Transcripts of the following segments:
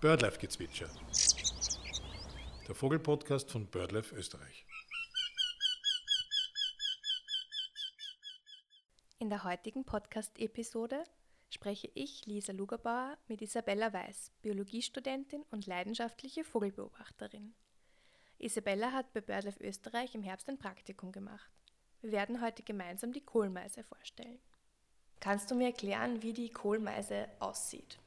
Birdlife-Gezwitscher. Der Vogelpodcast von Birdlife Österreich. In der heutigen Podcast-Episode spreche ich, Lisa Lugerbauer, mit Isabella Weiß, Biologiestudentin und leidenschaftliche Vogelbeobachterin. Isabella hat bei BirdLife Österreich im Herbst ein Praktikum gemacht. Wir werden heute gemeinsam die Kohlmeise vorstellen. Kannst du mir erklären, wie die Kohlmeise aussieht?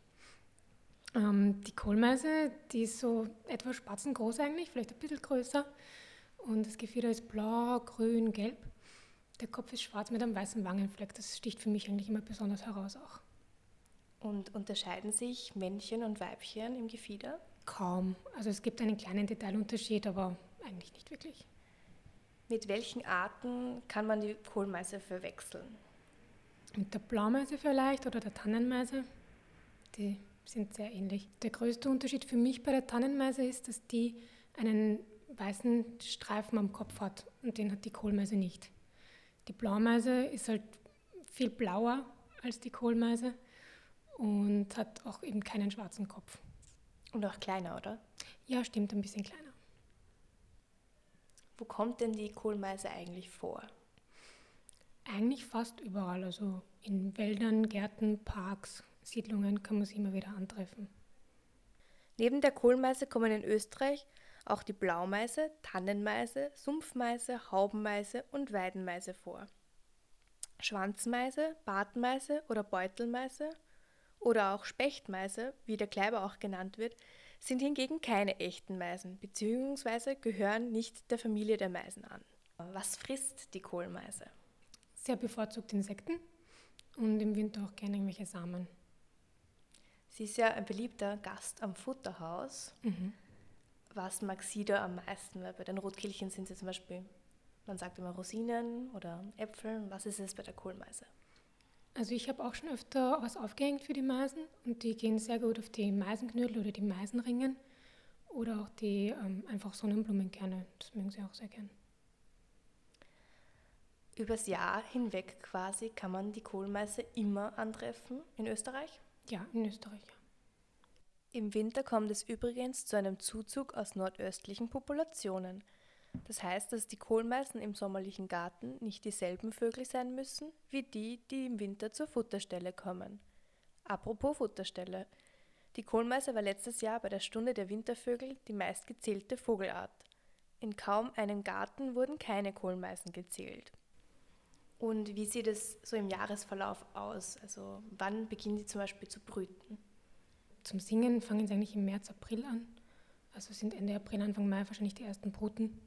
Ähm, die Kohlmeise, die ist so etwa spatzengroß eigentlich, vielleicht ein bisschen größer. Und das Gefieder ist blau, grün, gelb. Der Kopf ist schwarz mit einem weißen Wangenfleck. Das sticht für mich eigentlich immer besonders heraus auch. Und unterscheiden sich Männchen und Weibchen im Gefieder? Kaum. Also es gibt einen kleinen Detailunterschied, aber eigentlich nicht wirklich. Mit welchen Arten kann man die Kohlmeise verwechseln? Mit der Blaumeise vielleicht oder der Tannenmeise. Die sind sehr ähnlich. Der größte Unterschied für mich bei der Tannenmeise ist, dass die einen weißen Streifen am Kopf hat und den hat die Kohlmeise nicht. Die Blaumeise ist halt viel blauer als die Kohlmeise und hat auch eben keinen schwarzen Kopf. Und auch kleiner, oder? Ja, stimmt, ein bisschen kleiner. Wo kommt denn die Kohlmeise eigentlich vor? Eigentlich fast überall, also in Wäldern, Gärten, Parks, Siedlungen kann man sie immer wieder antreffen. Neben der Kohlmeise kommen in Österreich auch die Blaumeise, Tannenmeise, Sumpfmeise, Haubenmeise und Weidenmeise vor. Schwanzmeise, Bartmeise oder Beutelmeise oder auch Spechtmeise, wie der Kleiber auch genannt wird, sind hingegen keine echten Meisen bzw. gehören nicht der Familie der Meisen an. Was frisst die Kohlmeise? Sehr bevorzugt Insekten und im Winter auch gerne irgendwelche Samen. Sie ist ja ein beliebter Gast am Futterhaus. Mhm. Was mag sie da am meisten? Weil bei den Rotkehlchen sind sie zum Beispiel, man sagt immer Rosinen oder Äpfel. Was ist es bei der Kohlmeise? Also ich habe auch schon öfter was aufgehängt für die Meisen und die gehen sehr gut auf die Meisenknödel oder die Meisenringen oder auch die ähm, einfach Sonnenblumenkerne. Das mögen sie auch sehr gern. Übers Jahr hinweg quasi kann man die Kohlmeise immer antreffen in Österreich? Ja, in Österreich. Im Winter kommt es übrigens zu einem Zuzug aus nordöstlichen Populationen. Das heißt, dass die Kohlmeisen im sommerlichen Garten nicht dieselben Vögel sein müssen wie die, die im Winter zur Futterstelle kommen. Apropos Futterstelle. Die Kohlmeise war letztes Jahr bei der Stunde der Wintervögel die meistgezählte Vogelart. In kaum einem Garten wurden keine Kohlmeisen gezählt. Und wie sieht es so im Jahresverlauf aus? Also wann beginnen die zum Beispiel zu brüten? Zum Singen fangen sie eigentlich im März, April an. Also sind Ende April, Anfang Mai wahrscheinlich die ersten Bruten.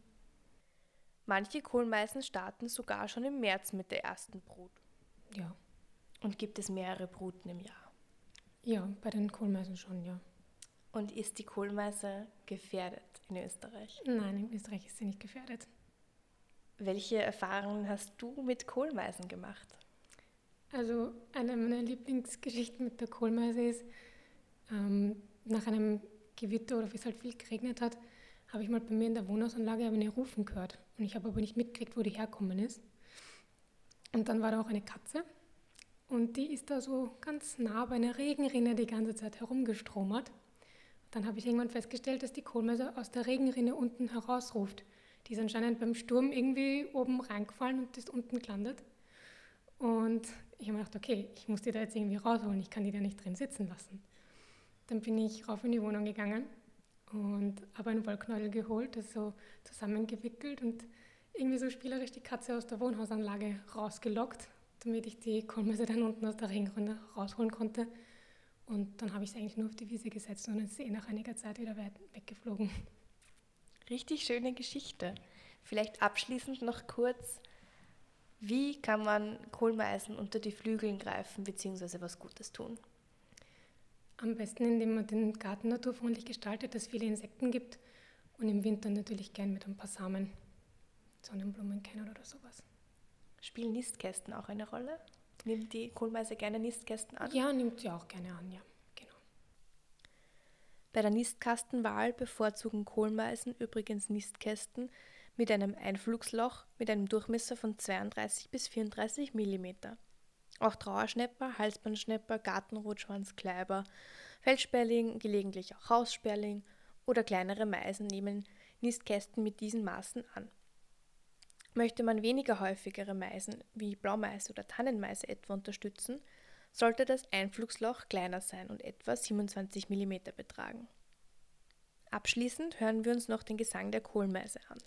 Manche Kohlmeisen starten sogar schon im März mit der ersten Brut. Ja. Und gibt es mehrere Bruten im Jahr? Ja, bei den Kohlmeisen schon, ja. Und ist die Kohlmeise gefährdet in Österreich? Nein, in Österreich ist sie nicht gefährdet. Welche Erfahrungen hast du mit Kohlmeisen gemacht? Also eine meiner Lieblingsgeschichten mit der Kohlmeise ist, ähm, nach einem Gewitter oder wie es halt viel geregnet hat, habe ich mal bei mir in der Wohnhausanlage eine Rufen gehört. Und ich habe aber nicht mitgekriegt, wo die herkommen ist. Und dann war da auch eine Katze. Und die ist da so ganz nah bei einer Regenrinne die ganze Zeit herumgestromert. Dann habe ich irgendwann festgestellt, dass die Kohlmeise aus der Regenrinne unten herausruft. Die ist anscheinend beim Sturm irgendwie oben reingefallen und ist unten gelandet. Und ich habe mir gedacht, okay, ich muss die da jetzt irgendwie rausholen, ich kann die da nicht drin sitzen lassen. Dann bin ich rauf in die Wohnung gegangen und habe einen Wollknäuel geholt, das so zusammengewickelt und irgendwie so spielerisch die Katze aus der Wohnhausanlage rausgelockt, damit ich die Kohlmeise dann unten aus der Regenrinne rausholen konnte. Und dann habe ich sie eigentlich nur auf die Wiese gesetzt und dann ist sie eh nach einiger Zeit wieder weggeflogen. Richtig schöne Geschichte. Vielleicht abschließend noch kurz, wie kann man Kohlmeisen unter die Flügeln greifen bzw. was Gutes tun? Am besten, indem man den Garten naturfreundlich gestaltet, dass es viele Insekten gibt und im Winter natürlich gern mit ein paar Samen, Sonnenblumenkerne oder sowas. Spielen Nistkästen auch eine Rolle? Nimmt die Kohlmeise gerne Nistkästen an? Ja, nimmt sie auch gerne an, ja. Bei der Nistkastenwahl bevorzugen Kohlmeisen übrigens Nistkästen mit einem Einflugsloch mit einem Durchmesser von 32 bis 34 mm. Auch Trauerschnepper, Halsbandschnepper, Gartenrotschwanzkleiber Feldsperling, gelegentlich auch Haussperling oder kleinere Meisen nehmen Nistkästen mit diesen Maßen an. Möchte man weniger häufigere Meisen wie Blaumeise oder Tannenmeise etwa unterstützen, sollte das Einflugsloch kleiner sein und etwa 27 mm betragen. Abschließend hören wir uns noch den Gesang der Kohlmeise an.